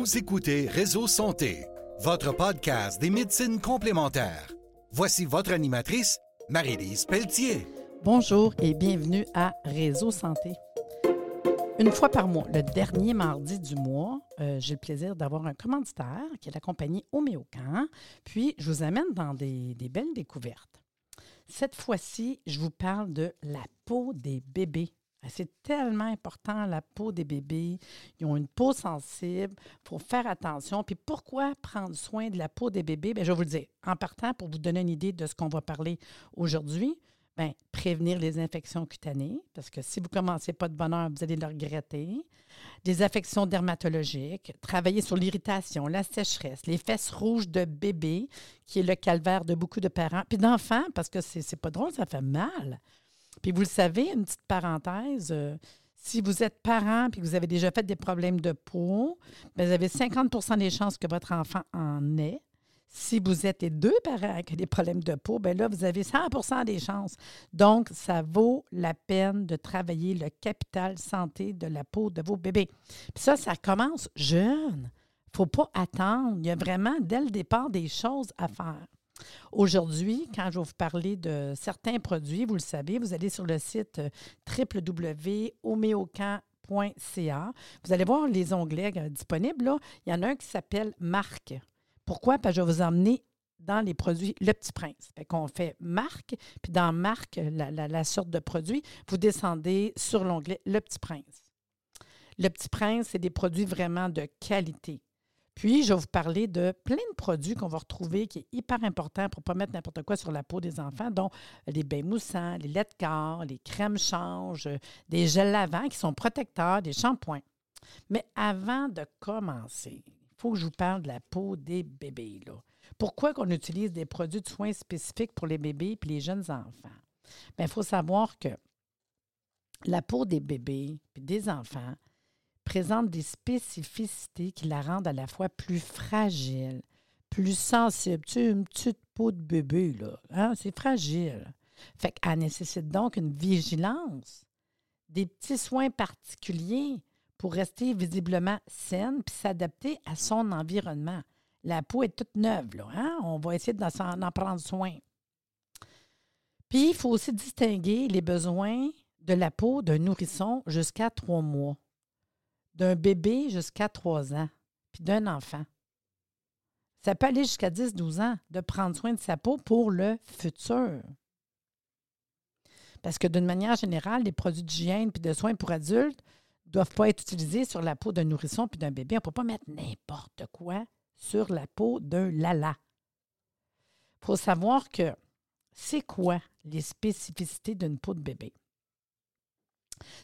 Vous écoutez Réseau Santé, votre podcast des médecines complémentaires. Voici votre animatrice, Marie-Lise Pelletier. Bonjour et bienvenue à Réseau Santé. Une fois par mois, le dernier mardi du mois, euh, j'ai le plaisir d'avoir un commanditaire qui est la compagnie Homéocan. Puis, je vous amène dans des, des belles découvertes. Cette fois-ci, je vous parle de la peau des bébés. Ah, c'est tellement important, la peau des bébés. Ils ont une peau sensible. Il faut faire attention. Puis pourquoi prendre soin de la peau des bébés? Bien, je vais vous le dire. En partant, pour vous donner une idée de ce qu'on va parler aujourd'hui, bien, prévenir les infections cutanées, parce que si vous ne commencez pas de bonheur, vous allez le regretter. Des affections dermatologiques, travailler sur l'irritation, la sécheresse, les fesses rouges de bébé, qui est le calvaire de beaucoup de parents, puis d'enfants, parce que c'est pas drôle, ça fait mal. Puis vous le savez, une petite parenthèse, euh, si vous êtes parent et que vous avez déjà fait des problèmes de peau, bien, vous avez 50% des chances que votre enfant en ait. Si vous êtes les deux parents avec des problèmes de peau, bien là, vous avez 100% des chances. Donc, ça vaut la peine de travailler le capital santé de la peau de vos bébés. Puis ça, ça commence jeune. Il ne faut pas attendre. Il y a vraiment, dès le départ, des choses à faire. Aujourd'hui, quand je vais vous parler de certains produits, vous le savez, vous allez sur le site euh, www.homéocan.ca. Vous allez voir les onglets euh, disponibles. Il y en a un qui s'appelle Marque. Pourquoi? Parce que je vais vous emmener dans les produits Le Petit Prince. Fait qu'on fait marque, puis dans marque, la, la, sorte de produit, vous descendez sur l'onglet Le Petit Prince. Le Petit Prince, c'est des produits vraiment de qualité. Puis, je vais vous parler de plein de produits qu'on va retrouver qui est hyper important pour ne pas mettre n'importe quoi sur la peau des enfants, dont les bains moussants, les laits de corps, les crèmes change, des gels lavants qui sont protecteurs, des shampoings. Mais avant de commencer, il faut que je vous parle de la peau des bébés. Pourquoi qu'on utilise des produits de soins spécifiques pour les bébés et les jeunes enfants? Il faut savoir que la peau des bébés et des enfants, présente des spécificités qui la rendent à la fois plus fragile, plus sensible. Tu sais, une petite peau de bébé, là, hein? c'est fragile. Fait qu'elle nécessite donc une vigilance, des petits soins particuliers pour rester visiblement saine puis s'adapter à son environnement. La peau est toute neuve. Hein? On va essayer d'en prendre soin. Puis, il faut aussi distinguer les besoins de la peau d'un nourrisson jusqu'à trois mois d'un bébé jusqu'à 3 ans, puis d'un enfant. Ça peut aller jusqu'à 10-12 ans de prendre soin de sa peau pour le futur. Parce que d'une manière générale, les produits d'hygiène puis de soins pour adultes ne doivent pas être utilisés sur la peau d'un nourrisson puis d'un bébé. On ne peut pas mettre n'importe quoi sur la peau d'un lala. Il faut savoir que c'est quoi les spécificités d'une peau de bébé?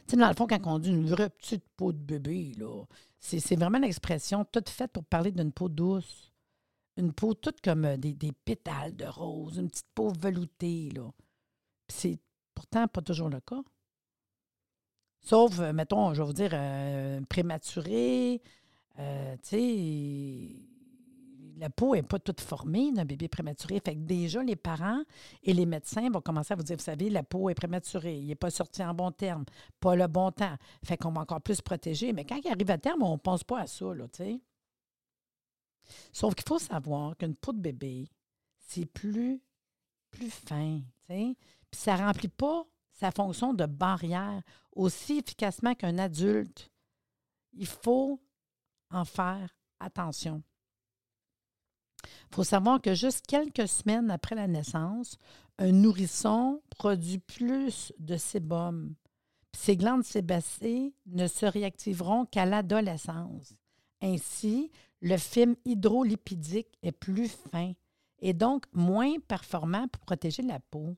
Tu dans le fond, quand on dit une vraie petite peau de bébé, là, c'est vraiment l'expression toute faite pour parler d'une peau douce. Une peau toute comme euh, des, pétales de rose, une petite peau veloutée, là. c'est pourtant pas toujours le cas. Sauf, euh, mettons, je vais vous dire, euh, prématuré, tu sais, la peau n'est pas toute formée d'un bébé prématuré. Fait que déjà, les parents et les médecins vont commencer à vous dire, vous savez, la peau est prématurée, il n'est pas sorti en bon terme, pas le bon temps. Fait qu'on va encore plus protéger. Mais quand il arrive à terme, on ne pense pas à ça, là, tu sais. Sauf qu'il faut savoir qu'une peau de bébé, c'est plus, plus fin, tu sais. Puis ça ne remplit pas sa fonction de barrière aussi efficacement qu'un adulte. Il faut en faire attention. Il faut savoir que juste quelques semaines après la naissance, un nourrisson produit plus de sébum. Ces glandes sébacées ne se réactiveront qu'à l'adolescence. Ainsi, le film hydrolipidique est plus fin et donc moins performant pour protéger la peau.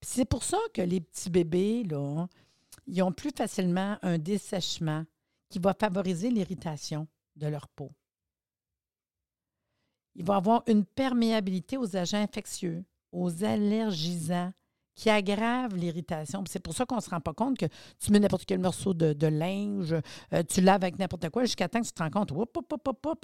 C'est pour ça que les petits bébés, là, ils ont plus facilement un dessèchement qui va favoriser l'irritation de leur peau il va avoir une perméabilité aux agents infectieux, aux allergisants qui aggravent l'irritation. C'est pour ça qu'on ne se rend pas compte que tu mets n'importe quel morceau de, linge, euh, tu laves avec n'importe quoi, jusqu'à temps que tu te rends compte, hop,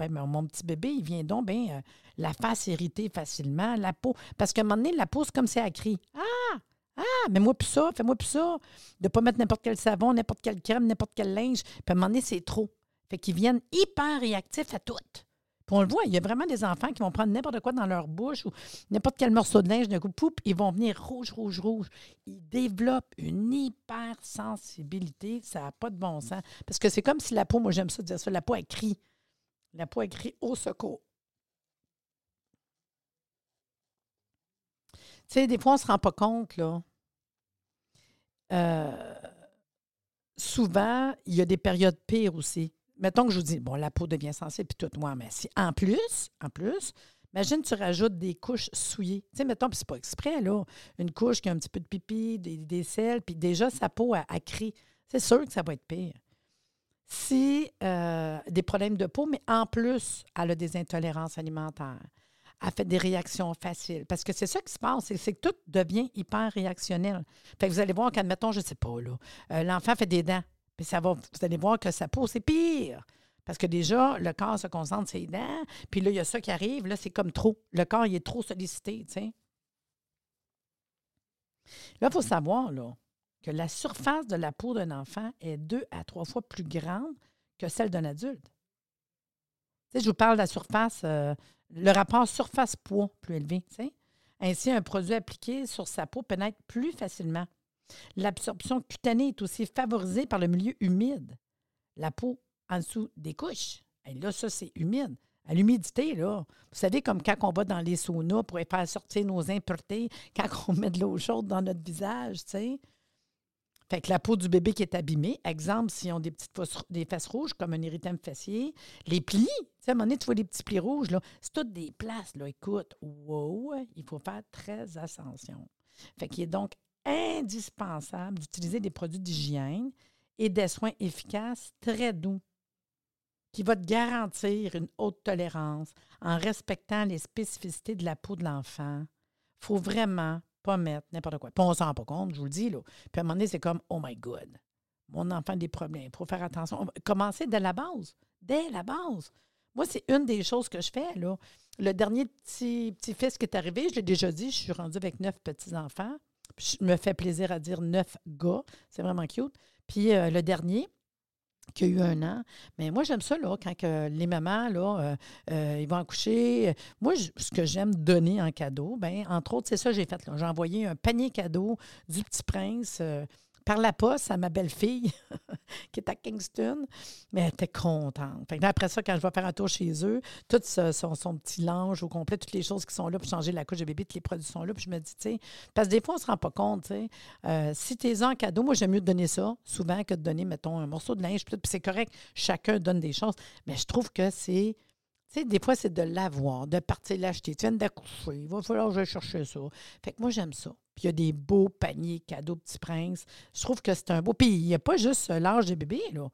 mon petit bébé, il vient donc bien euh, la face irritée facilement, la peau. Parce qu'à un moment donné, la peau, c'est comme si elle crie Ah! Ah, mais moi plus ça, fais-moi plus ça. De ne pas mettre n'importe quel savon, n'importe quelle crème, n'importe quel linge. Puis à un moment donné, c'est trop. Fait qu'ils viennent hyper réactifs à tout. Puis on le voit, il y a vraiment des enfants qui vont prendre n'importe quoi dans leur bouche ou n'importe quel morceau de linge, d'un coup, poup, ils vont venir rouge, rouge, rouge. Ils développent une hypersensibilité, ça n'a pas de bon sens. Parce que c'est comme si la peau, moi j'aime ça dire ça, la peau, elle crie. La peau, elle crie au secours. Tu sais, des fois, on ne se rend pas compte, là. Euh, souvent, il y a des périodes pires aussi mettons que je vous dis, bon, la peau devient sensible, puis tout, moi, mais si en plus, en plus, imagine tu rajoutes des couches souillées. Tu sais, mettons, puis c'est pas exprès, là, une couche qui a un petit peu de pipi, des, des sels, puis déjà sa peau a, a C'est sûr que ça va être pire. Si euh, des problèmes de peau, mais en plus, elle a des intolérances alimentaires. Elle fait des réactions faciles. Parce que c'est ça qui se passe, c'est que tout devient hyper réactionnel. Fait que vous allez voir qu'admettons, je ne sais pas, là, euh, l'enfant fait des dents. Puis vous allez voir que sa peau, c'est pire. Parce que déjà, le corps se concentre sur les dents. Puis là, il y a ça qui arrive. Là, c'est comme trop. Le corps, il est trop sollicité. Là, il faut savoir là, que la surface de la peau d'un enfant est deux à trois fois plus grande que celle d'un adulte. Je vous parle de la surface, euh, le rapport surface-poids plus élevé. Ainsi, un produit appliqué sur sa peau pénètre plus facilement. L'absorption cutanée est aussi favorisée par le milieu humide. La peau en dessous des couches. Là, ça, c'est humide. À l'humidité, là, vous savez, comme quand on va dans les saunas pour faire sortir nos impuretés, quand on met de l'eau chaude dans notre visage, tu sais. Fait que la peau du bébé qui est abîmée, exemple, s'ils ont des petites fesses, des rouges, comme un érythème fessier, les plis, tu sais, à un donné, tu vois des petits plis rouges, là, c'est toutes des places, là. Écoute, wow, il faut faire très attention. Fait qu'il est donc indispensable d'utiliser des produits d'hygiène et des soins efficaces très doux qui vont te garantir une haute tolérance en respectant les spécificités de la peau de l'enfant. Faut vraiment pas mettre n'importe quoi. Puis on s'en rend pas compte, je vous le dis. Là. Puis à un moment donné, c'est comme Oh my God, mon enfant a des problèmes. Il faut faire attention. Commencer dès la base. Dès la base. Moi, c'est une des choses que je fais. Là. Le dernier petit, petit fils qui est arrivé, je l'ai déjà dit, je suis rendue avec neuf petits-enfants. Je me fais plaisir à dire neuf gars. C'est vraiment cute. Puis euh, le dernier, qui a eu un an. Mais moi, j'aime ça, quand les mamans, là, euh, euh, ils vont accoucher. Moi, ce que j'aime donner en cadeau, bien, entre autres, c'est ça que j'ai fait. J'ai envoyé un panier cadeau du Petit Prince par la poste à ma belle-fille qui est à Kingston, mais elle était contente. après ça, quand je vais faire un tour chez eux, tout son, petit linge au complet, toutes les choses qui sont là pour changer la couche de bébé, tous les produits sont là. Puis je me dis, parce que des fois, on ne se rend pas compte. Euh, si tu es en cadeau, moi, j'aime mieux te donner ça souvent que de donner, mettons, un morceau de linge. Puis c'est correct, chacun donne des choses. Mais je trouve que c'est tu des fois, c'est de l'avoir, de partir l'acheter. Tu viens d'accoucher, il va falloir que je chercher ça. Fait que moi, j'aime ça. Puis il y a des beaux paniers cadeaux Petit Prince. Je trouve que c'est un beau. Puis il n'y a pas juste l'âge des bébés, là.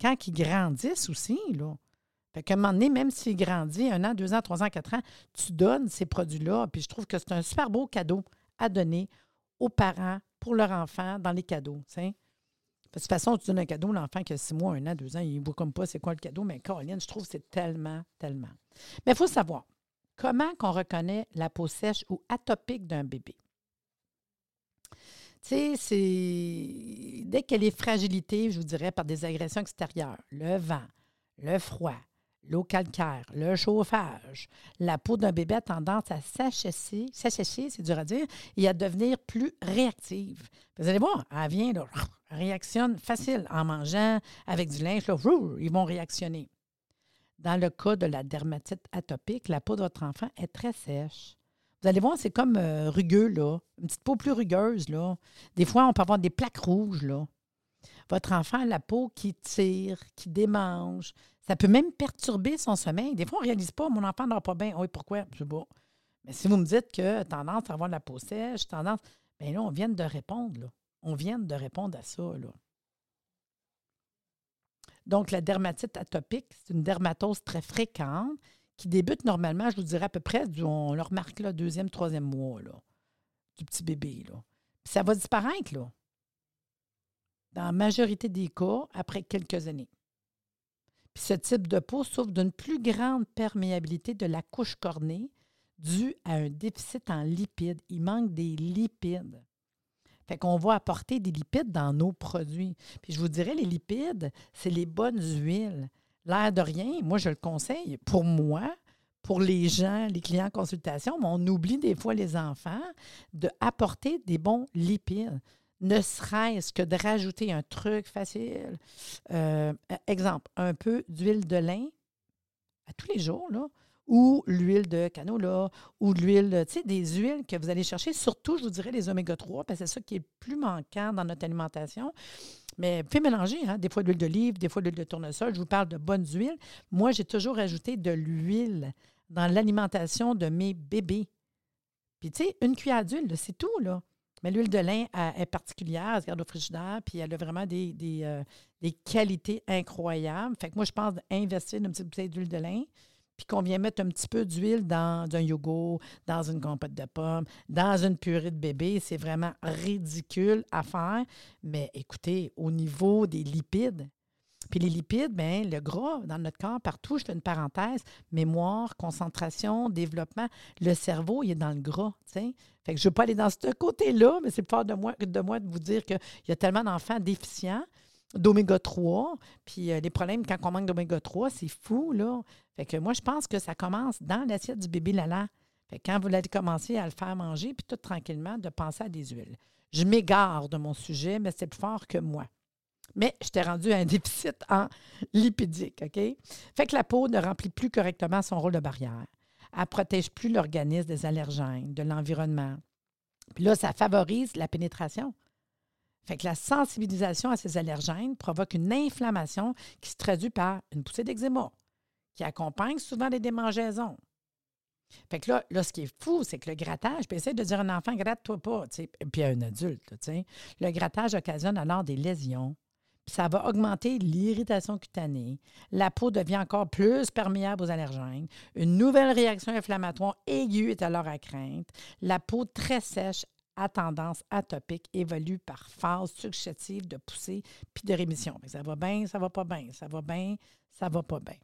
Quand ils grandissent aussi, là. Fait qu'à un moment donné, même s'il grandit un an, deux ans, trois ans, quatre ans, tu donnes ces produits-là. Puis je trouve que c'est un super beau cadeau à donner aux parents pour leur enfant dans les cadeaux. De toute façon, tu donnes un cadeau, l'enfant qui a six mois, un an, deux ans, il ne voit comme pas c'est quoi le cadeau, mais Caroline, je trouve que c'est tellement, tellement. Mais il faut savoir, comment qu'on reconnaît la peau sèche ou atopique d'un bébé? Tu sais, c'est dès qu'elle est fragilité, je vous dirais, par des agressions extérieures, le vent, le froid, l'eau calcaire, le chauffage, la peau d'un bébé a tendance à s'assécher, c'est dur à dire, et à devenir plus réactive. Vous allez voir, elle vient, là, réactionne facile en mangeant avec du linge, ils vont réactionner. Dans le cas de la dermatite atopique, la peau de votre enfant est très sèche. Vous allez voir, c'est comme euh, rugueux, là. Une petite peau plus rugueuse, là. Des fois, on peut avoir des plaques rouges, là. Votre enfant a la peau qui tire, qui démange. Ça peut même perturber son sommeil. Des fois, on ne réalise pas, mon enfant n'aura pas bien. Oui, pourquoi? Je sais pas. Mais si vous me dites que tendance à avoir la peau sèche, tendance. Bien là, on vient de répondre. On vient de répondre à ça. Donc, la dermatite atopique, c'est une dermatose très fréquente qui débute normalement, je vous dirais à peu près, on le remarque là, deuxième, troisième mois du petit bébé. Là. Puis ça va disparaître, là. Dans la majorité des cas, après quelques années. Ce type de peau souffre d'une plus grande perméabilité de la couche cornée due à un déficit en lipides. Il manque des lipides. Fait qu'on va apporter des lipides dans nos produits. Puis je vous dirais, les lipides, c'est les bonnes huiles. L'air de rien, moi, je le conseille. Pour moi, pour les gens, les clients en consultation, mais on oublie des fois les enfants d'apporter des bons lipides. Ne serait-ce que de rajouter un truc facile. Euh, exemple, un peu d'huile de lin à tous les jours, là, ou l'huile de canola, ou l'huile, tu sais, des huiles que vous allez chercher, surtout, je vous dirais, les oméga 3, parce que c'est ça qui est plus manquant dans notre alimentation. Mais faites mélanger, hein, des fois l'huile d'olive, des fois l'huile de tournesol. Je vous parle de bonnes huiles. Moi, j'ai toujours ajouté de l'huile dans l'alimentation de mes bébés. Puis, tu sais, une cuillère d'huile, c'est tout, là. Mais l'huile de lin est particulière, elle se garde au frigidaire, puis elle a vraiment des, des, euh, des qualités incroyables. Fait que moi, je pense d'investir une petite bouteille d'huile de lin puis qu'on vient mettre un petit peu d'huile dans un yogourt, dans une compote de pommes, dans une purée de bébé, c'est vraiment ridicule à faire. Mais écoutez, au niveau des lipides, puis les lipides, bien, le gras dans notre corps, partout, je fais une parenthèse, mémoire, concentration, développement, le cerveau, il est dans le gras, Fait que je ne veux pas aller dans ce côté-là, mais c'est fort de moi, de moi de vous dire qu'il y a tellement d'enfants déficients d'oméga 3. Puis euh, les problèmes quand on manque d'oméga 3, c'est fou, là. Fait que moi, je pense que ça commence dans l'assiette du bébé Lala. Fait que quand vous allez commencer à le faire manger, puis tout tranquillement, de penser à des huiles. Je m'égare de mon sujet, mais c'est plus fort que moi. Mais je t'ai rendu à un déficit en lipidique? Fait que la peau ne remplit plus correctement son rôle de barrière. Elle ne protège plus l'organisme des allergènes, de l'environnement. Puis là, ça favorise la pénétration. Fait que la sensibilisation à ces allergènes provoque une inflammation qui se traduit par une poussée d'eczéma, qui accompagne souvent des démangeaisons. Fait que là, là, ce qui est fou, c'est que le grattage, puis essaye de dire à un enfant, gratte-toi pas, puis à un adulte, le grattage occasionne alors des lésions, puis ça va augmenter l'irritation cutanée, la peau devient encore plus perméable aux allergènes, une nouvelle réaction inflammatoire aiguë est alors à craindre, la peau très sèche à tendance atopique évolue par phase successive de poussée puis de rémission. Ça va bien, ça va pas bien, ça va bien, ça va pas bien.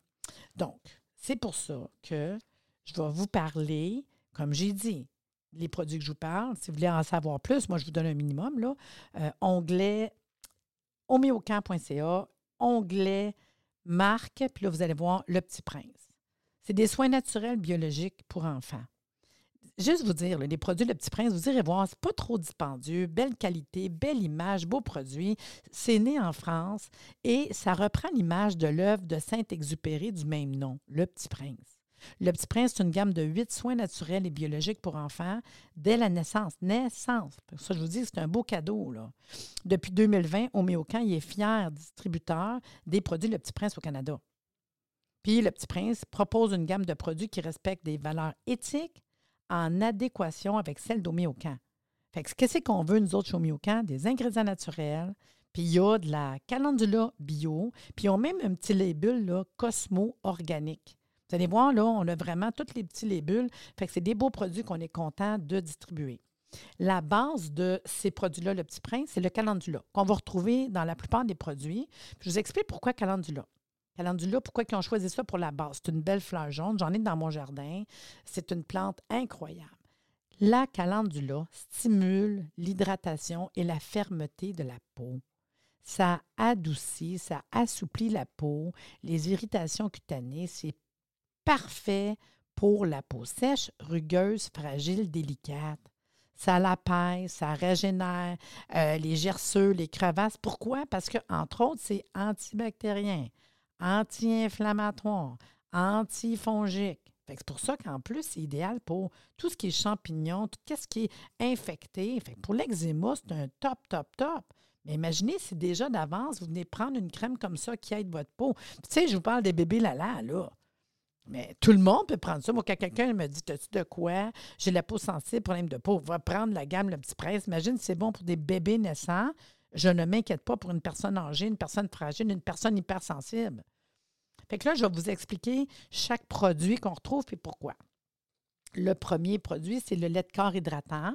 Donc, c'est pour ça que je vais vous parler, comme j'ai dit, les produits que je vous parle. Si vous voulez en savoir plus, moi, je vous donne un minimum. Là. Euh, onglet homéocamp.ca, onglet marque, puis là, vous allez voir Le Petit Prince. C'est des soins naturels biologiques pour enfants juste vous dire, les produits Le Petit Prince, vous irez voir, c'est pas trop dispendieux, belle qualité, belle image, beau produit. C'est né en France et ça reprend l'image de l'œuvre de Saint-Exupéry du même nom, Le Petit Prince. Le Petit Prince, c'est une gamme de huit soins naturels et biologiques pour enfants dès la naissance. Naissance. Ça, je vous dis, c'est un beau cadeau. Là. Depuis 2020, Homéocan, il est fier distributeur des produits Le Petit Prince au Canada. Puis, Le Petit Prince propose une gamme de produits qui respectent des valeurs éthiques, en adéquation avec celle d'Homéocan. Fait que qu'est-ce qu'on veut, nous autres, chez Homéocan? Des ingrédients naturels, puis il y a de la calendula bio, puis ils ont même un petit label, Cosmo organique. Vous allez voir, là, on a vraiment tous les petits labels. Fait que c'est des beaux produits qu'on est content de distribuer. La base de ces produits-là, le petit prince, c'est le calendula, qu'on va retrouver dans la plupart des produits. je vous explique pourquoi calendula. Calendula, pourquoi ils ont choisi ça pour la base? C'est une belle fleur jaune. J'en ai dans mon jardin. C'est une plante incroyable. La calendula stimule l'hydratation et la fermeté de la peau. Ça adoucit, ça assouplit la peau, les irritations cutanées. C'est parfait pour la peau sèche, rugueuse, fragile, délicate. Ça l'apaise, ça régénère euh, les gerceux, les crevasses. Pourquoi? Parce que, entre autres, c'est antibactérien anti-inflammatoire, antifongique. C'est pour ça qu'en plus, c'est idéal pour tout ce qui est champignons, tout ce qui est infecté. Pour l'eczéma, c'est un top, top, top. Mais imaginez si déjà d'avance, vous venez prendre une crème comme ça qui aide votre peau. Tu sais, je vous parle des bébés là-là, là. Mais tout le monde peut prendre ça. Moi, quand quelqu'un me dit T'as-tu de quoi? J'ai la peau sensible, problème de peau, va prendre la gamme Le Petit Prince. Imagine si c'est bon pour des bébés naissants. Je ne m'inquiète pas pour une personne âgée, une personne fragile, une personne hypersensible. Fait que là, je vais vous expliquer chaque produit qu'on retrouve et pourquoi. Le premier produit, c'est le lait de corps hydratant.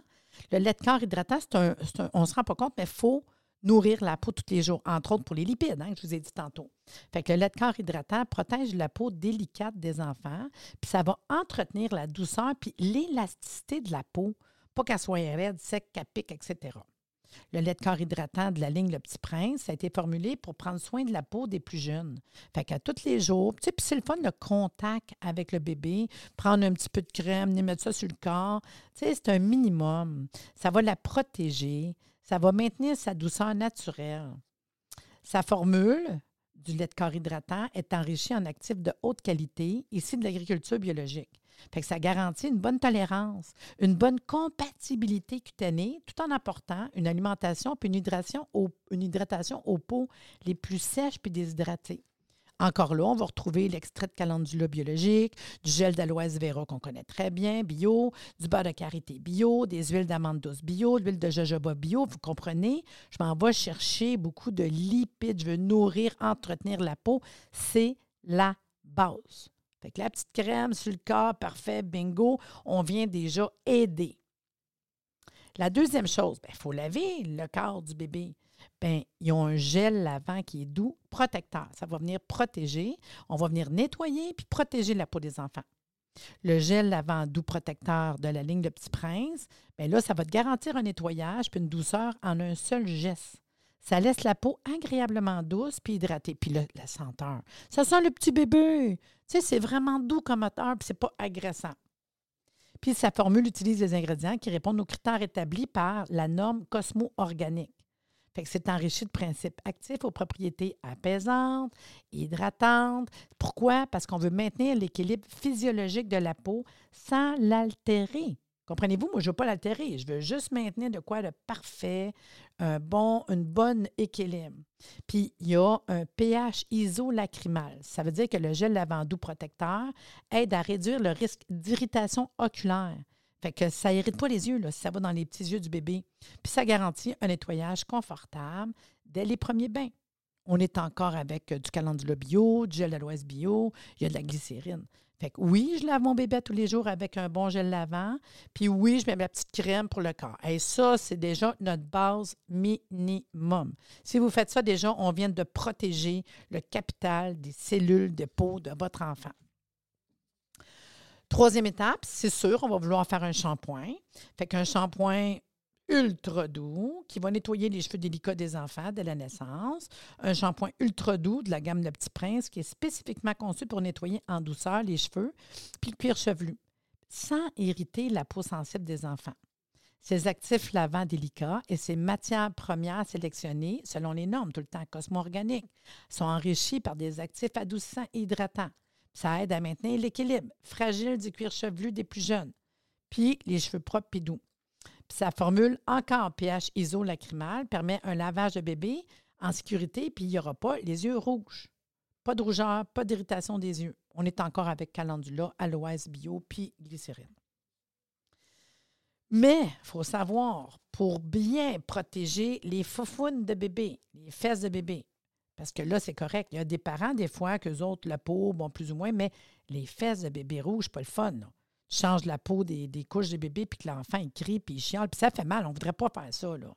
Le lait de corps hydratant, c'est un, on ne se rend pas compte, mais il faut nourrir la peau tous les jours, entre autres pour les lipides, hein, que je vous ai dit tantôt. Fait que le lait de corps hydratant protège la peau délicate des enfants, puis ça va entretenir la douceur puis l'élasticité de la peau, pas qu'elle soit raide, sec, qu'elle pique, etc. Le lait de corps hydratant de la ligne Le Petit Prince, a été formulé pour prendre soin de la peau des plus jeunes. Fait qu'à tous les jours, tu sais, c'est le fun, le contact avec le bébé, prendre un petit peu de crème, mettre ça sur le corps. C'est un minimum. Ça va la protéger. Ça va maintenir sa douceur naturelle. Sa formule du lait de corps hydratant est enrichie en actifs de haute qualité, ici de l'agriculture biologique. Fait que ça garantit une bonne tolérance, une bonne compatibilité cutanée, tout en apportant une alimentation puis une hydratation, une hydratation aux peaux les plus sèches puis déshydratées. Encore là, on va retrouver l'extrait de calendula biologique, du gel d'aloès vera qu'on connaît très bien, bio, du beurre de karité bio, des huiles d'amande douce bio, de l'huile de jojoba bio. Vous comprenez? Je m'en vais chercher beaucoup de lipides. Je veux nourrir, entretenir la peau. C'est la base. Fait que la petite crème sur le corps, parfait, bingo, on vient déjà aider. La deuxième chose, il ben, faut laver le corps du bébé. Bien, ils ont un gel lavant qui est doux, protecteur. Ça va venir protéger. On va venir nettoyer puis protéger la peau des enfants. Le gel lavant doux protecteur de la ligne de Petit Prince, bien là, ça va te garantir un nettoyage puis une douceur en un seul geste. Ça laisse la peau agréablement douce puis hydratée. Puis la senteur. Ça sent le petit bébé. Tu sais, c'est vraiment doux comme odeur puis c'est pas agressant. Puis sa formule utilise des ingrédients qui répondent aux critères établis par la norme Cosmo-Organique. C'est enrichi de principes actifs aux propriétés apaisantes, hydratantes. Pourquoi? Parce qu'on veut maintenir l'équilibre physiologique de la peau sans l'altérer. Comprenez-vous? Moi, je ne veux pas l'altérer. Je veux juste maintenir de quoi de parfait, un bon, une bonne équilibre. Puis, il y a un pH isolacrymal. Ça veut dire que le gel lavandou protecteur aide à réduire le risque d'irritation oculaire. Fait que ça n'irrite pas les yeux, là, si ça va dans les petits yeux du bébé. Puis ça garantit un nettoyage confortable dès les premiers bains. On est encore avec euh, du calendula bio, du gel d'aloès bio, il y a de la glycérine. Fait que oui, je lave mon bébé tous les jours avec un bon gel lavant. Puis oui, je mets ma petite crème pour le corps. Et ça, c'est déjà notre base minimum. Si vous faites ça, déjà, on vient de protéger le capital des cellules de peau de votre enfant. Troisième étape, c'est sûr, on va vouloir faire un shampoing. Fait qu'un shampoing ultra doux qui va nettoyer les cheveux délicats des enfants dès la naissance. Un shampoing ultra doux de la gamme Le Petit Prince qui est spécifiquement conçu pour nettoyer en douceur les cheveux puis le cuir chevelu sans irriter la peau sensible des enfants. Ces actifs lavants délicats et ces matières premières sélectionnées selon les normes tout le temps cosmo-organiques sont enrichis par des actifs adoucissants et hydratants ça aide à maintenir l'équilibre fragile du cuir chevelu des plus jeunes, puis les cheveux propres et doux. Puis sa formule encore pH isolacrymal permet un lavage de bébé en sécurité, puis il n'y aura pas les yeux rouges. Pas de rougeur, pas d'irritation des yeux. On est encore avec calendula, aloès bio, puis glycérine. Mais il faut savoir, pour bien protéger les foufounes de bébé, les fesses de bébé, parce que là, c'est correct. Il y a des parents, des fois, qu'eux autres, la peau, bon, plus ou moins, mais les fesses de bébé rouge, pas le fun. Tu changes la peau des, couches de bébé, puis que l'enfant, il crie, puis il chiale, puis ça fait mal. On ne voudrait pas faire ça, là.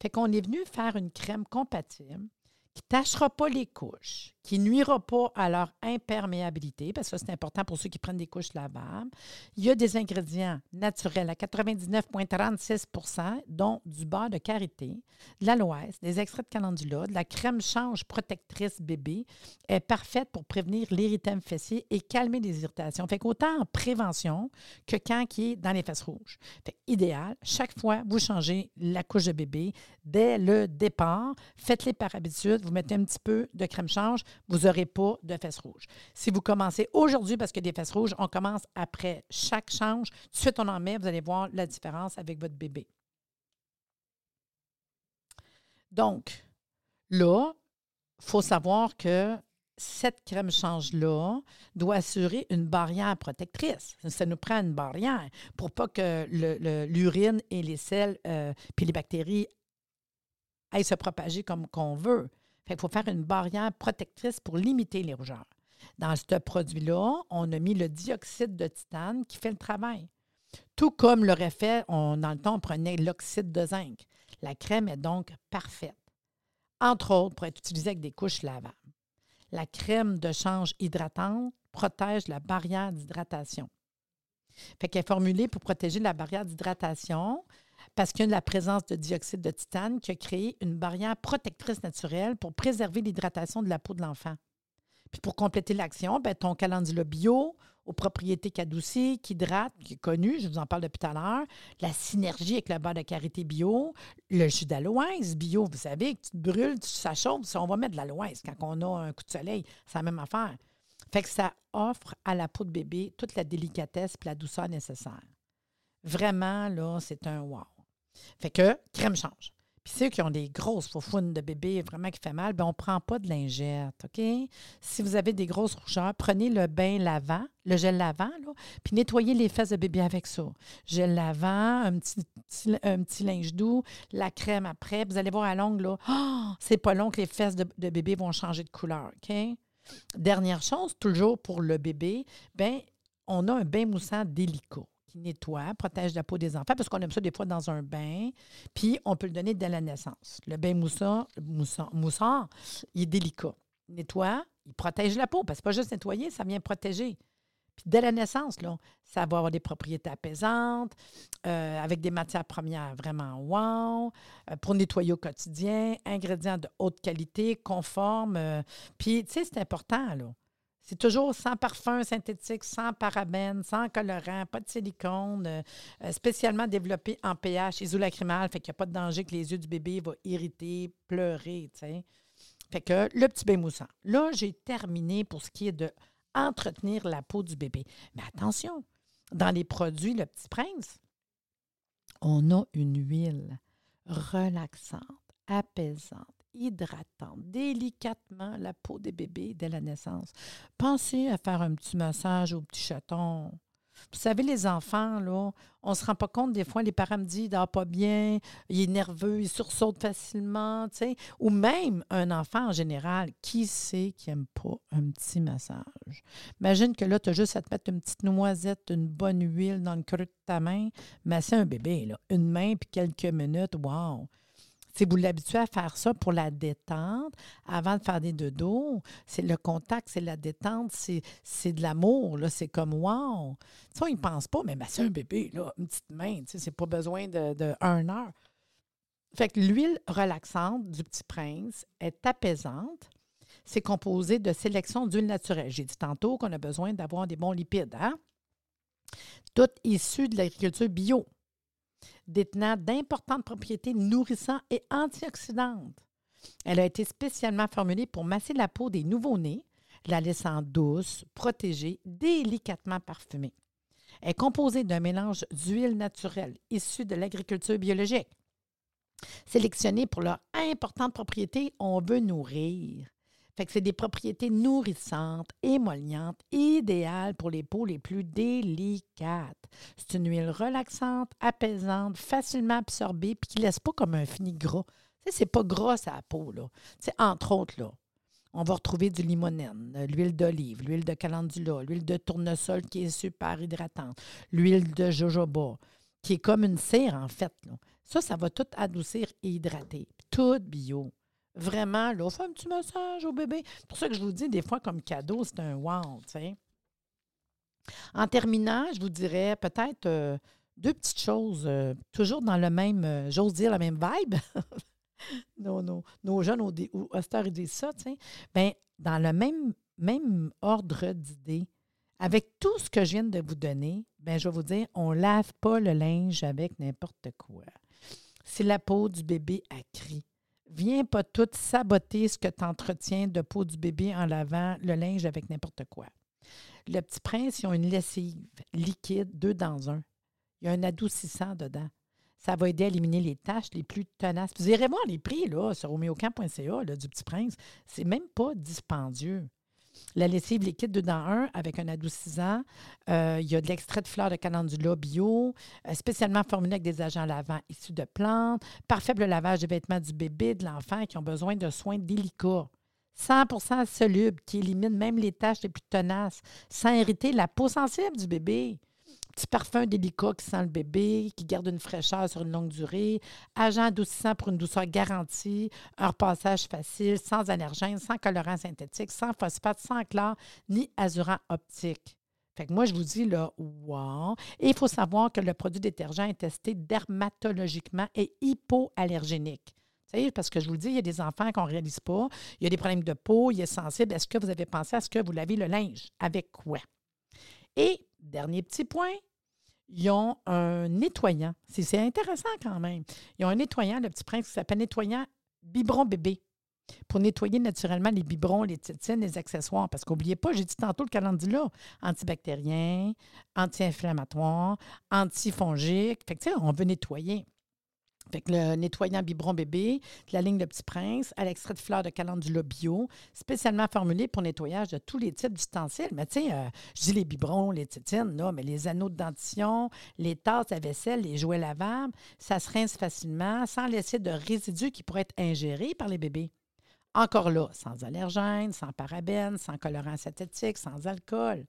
Fait qu'on est venu faire une crème compatible qui ne tâchera pas les couches, qui nuira pas à leur imperméabilité, parce que c'est important pour ceux qui prennent des couches lavables. Il y a des ingrédients naturels à 99,36% dont du beurre de karité, de l'aloès, des extraits de calendula, de la crème change protectrice bébé, est parfaite pour prévenir l'irritant fessier et calmer les irritations. Fait qu'autant en prévention que quand qui est dans les fesses rouges. Fait idéal, chaque fois, vous changez la couche de bébé dès le départ. Faites-les par habitude. Vous mettez un petit peu de crème change vous n'aurez pas de fesses rouges. Si vous commencez aujourd'hui parce que des fesses rouges, on commence après chaque change. De suite, on en met, vous allez voir la différence avec votre bébé. Donc, là, il faut savoir que cette crème change-là doit assurer une barrière protectrice. Ça nous prend une barrière pour pas que l'urine et les sels euh, puis les bactéries aillent se propager comme qu'on veut. Fait faut faire une barrière protectrice pour limiter les rougeurs. Dans ce produit-là, on a mis le dioxyde de titane qui fait le travail. Tout comme l'aurait fait, on, dans le temps, on prenait l'oxyde de zinc. La crème est donc parfaite. Entre autres, pour être utilisée avec des couches lavables. La crème de change hydratante protège la barrière d'hydratation. Fait est formulée pour protéger la barrière d'hydratation parce qu'il y a la présence de dioxyde de titane qui a créé une barrière protectrice naturelle pour préserver l'hydratation de la peau de l'enfant. Puis pour compléter l'action, ben, ton calendula bio aux propriétés qu'adoucit, qui hydrate, qui est connu, je vous en parle depuis tout à l'heure, la synergie avec le beurre de karité bio, le jus d'aloès bio, vous savez, que tu te brûles, ça chauffe, on va mettre de l'aloès quand on a un coup de soleil, c'est la même affaire. Fait que ça offre à la peau de bébé toute la délicatesse et la douceur nécessaire. Vraiment, là, c'est un wow. Fait que crème change. Puis ceux qui ont des grosses faufounes de bébé vraiment qui fait mal, bien, on ne prend pas de lingette, OK? Si vous avez des grosses rougeurs, prenez le bain lavant, le gel lavant, là, puis nettoyez les fesses de bébé avec ça. Gel lavant, un petit, un linge doux, la crème après. Vous allez voir à longue, là, oh, c'est pas long que les fesses de, bébé vont changer de couleur, OK? Dernière chose, toujours pour le bébé, bien, on a un bain moussant délicat nettoie, protège la peau des enfants, parce qu'on aime ça des fois dans un bain, puis on peut le donner dès la naissance. Le bain moussant, moussant, moussant il est délicat. Nettoie, il protège la peau, parce que pas juste nettoyer, ça vient protéger. Puis dès la naissance, là, ça va avoir des propriétés apaisantes, euh, avec des matières premières vraiment wow, euh, pour nettoyer au quotidien, ingrédients de haute qualité, conformes. Euh, puis, tu sais, c'est important, là. C'est toujours sans parfum synthétique, sans parabènes, sans colorant, pas de silicone, euh, spécialement développé en pH isolacrymal, fait qu'il n'y a pas de danger que les yeux du bébé vont irriter, pleurer, tu sais. Fait que le petit bain moussant. Là, j'ai terminé pour ce qui est de entretenir la peau du bébé. Mais attention, dans les produits Le Petit Prince, on a une huile relaxante, apaisante, hydratant délicatement la peau des bébés dès la naissance. Pensez à faire un petit massage au petit chaton. Vous savez, les enfants, on ne se rend pas compte, des fois, les parents me disent, il dort pas bien, il est nerveux, il sursaute facilement, tu sais. Ou même un enfant en général, qui sait qui n'aime pas un petit massage? Imagine que là, tu as juste à te mettre une petite noisette, une bonne huile dans le creux de ta main, masser un bébé, là. Une main, puis quelques minutes, wow! Si vous l'habituez à faire ça pour la détente, avant de faire des dodos, c'est le contact, c'est la détente, c'est de l'amour. C'est comme wow. Ça, ils ne pensent pas, mais c'est un bébé, là, une petite main, c'est pas besoin de, de heure. Fait que l'huile relaxante du petit prince est apaisante. C'est composé de sélection d'huile naturelle. J'ai dit tantôt qu'on a besoin d'avoir des bons lipides. Hein? Tout issu de l'agriculture bio détenant d'importantes propriétés nourrissantes et antioxydantes. Elle a été spécialement formulée pour masser la peau des nouveau-nés, la laissant douce, protégée, délicatement parfumée. Elle est composée d'un mélange d'huile naturelle issue de l'agriculture biologique. Sélectionnée pour leurs importantes propriétés, on veut nourrir, fait que c'est des propriétés nourrissantes, émollientes, idéales pour les peaux les plus délicates. C'est une huile relaxante, apaisante, facilement absorbée, puis qui ne laisse pas comme un fini gras. C'est pas gras à la peau, là. Entre autres, là, on va retrouver du limonène, l'huile d'olive, l'huile de calendula, l'huile de tournesol qui est super hydratante, l'huile de jojoba, qui est comme une cire, en fait. Là. Ça, ça va tout adoucir et hydrater. Tout bio. Vraiment, là, on fait un petit massage au bébé. C'est pour ça que je vous dis, des fois, comme cadeau, c'est un wow, tu. En terminant, je vous dirais peut-être euh, deux petites choses, euh, toujours dans le même, euh, j'ose dire, la même vibe. Nos jeunes, au, ils disent ça, tu. Bien, dans le même, ordre d'idées, avec tout ce que je viens de vous donner, bien, je vais vous dire, on ne lave pas le linge avec n'importe quoi. C'est la peau du bébé à cri. Viens pas tout saboter ce que tu entretiens de peau du bébé en lavant le linge avec n'importe quoi. Le petit prince, ils ont une lessive liquide, deux dans un. Il y a un adoucissant dedans. Ça va aider à éliminer les taches les plus tenaces. Vous irez voir les prix là, sur homéocamp.ca du petit prince. C'est même pas dispendieux. La lessive liquide 2 dans 1 avec un adoucissant. Euh, il y a de l'extrait de fleurs de calendula bio, euh, spécialement formulé avec des agents lavants issus de plantes. Parfait pour le lavage des vêtements du bébé, de l'enfant qui ont besoin de soins délicats. 100% soluble qui élimine même les taches les plus tenaces sans irriter la peau sensible du bébé petit parfum délicat qui sent le bébé, qui garde une fraîcheur sur une longue durée, agent adoucissant pour une douceur garantie, un repassage facile, sans allergènes, sans colorant synthétique, sans phosphate, sans chlore, ni azurant optique. Fait que moi, je vous dis, là, wow. Et il faut savoir que le produit détergent est testé dermatologiquement et hypoallergénique. Parce que je vous le dis, il y a des enfants qu'on ne réalise pas. Il y a des problèmes de peau, il est sensible. Est-ce que vous avez pensé à ce que vous lavez le linge? Avec quoi? Et, dernier petit point, ils ont un nettoyant. C'est intéressant quand même. Ils ont un nettoyant, le petit prince, qui s'appelle nettoyant biberon bébé pour nettoyer naturellement les biberons, les tétines, les accessoires. Parce qu'oubliez pas, j'ai dit tantôt le calendula, antibactérien, anti-inflammatoire, antifongique. Fait que, on veut nettoyer. Fait le nettoyant biberon bébé, la ligne de Petit Prince, à l'extrait de fleurs de calendula bio, spécialement formulé pour nettoyage de tous les types d'ustensiles. Mais tu sais, euh, je dis les biberons, les tétines, là, mais les anneaux de dentition, les tasses à vaisselle, les jouets lavables, ça se rince facilement sans laisser de résidus qui pourraient être ingérés par les bébés. Encore là, sans allergènes, sans parabènes, sans colorants synthétiques, sans alcool.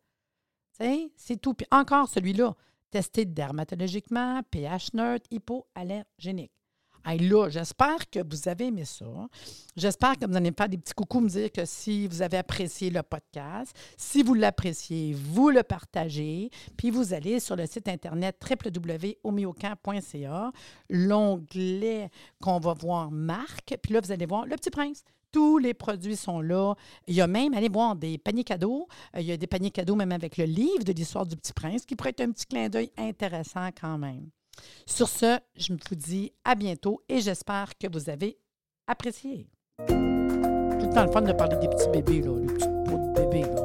C'est tout. Puis encore celui-là, testé dermatologiquement, pH neutre, hypoallergénique. Là, j'espère que vous avez aimé ça. J'espère que vous allez faire des petits coucous me dire que si vous avez apprécié le podcast, si vous l'appréciez, vous le partagez, puis vous allez sur le site internet www.omiocan.ca, l'onglet qu'on va voir marque, puis là, vous allez voir le petit prince. Tous les produits sont là. Il y a même, allez voir, des paniers cadeaux. Euh, il y a des paniers cadeaux même avec le livre de l'histoire du Petit Prince qui pourrait être un petit clin d'œil intéressant quand même. Sur ce, je vous dis à bientôt et j'espère que vous avez apprécié. Tout le temps le fun de parler des petits bébés, là, les petits de bébés. Là.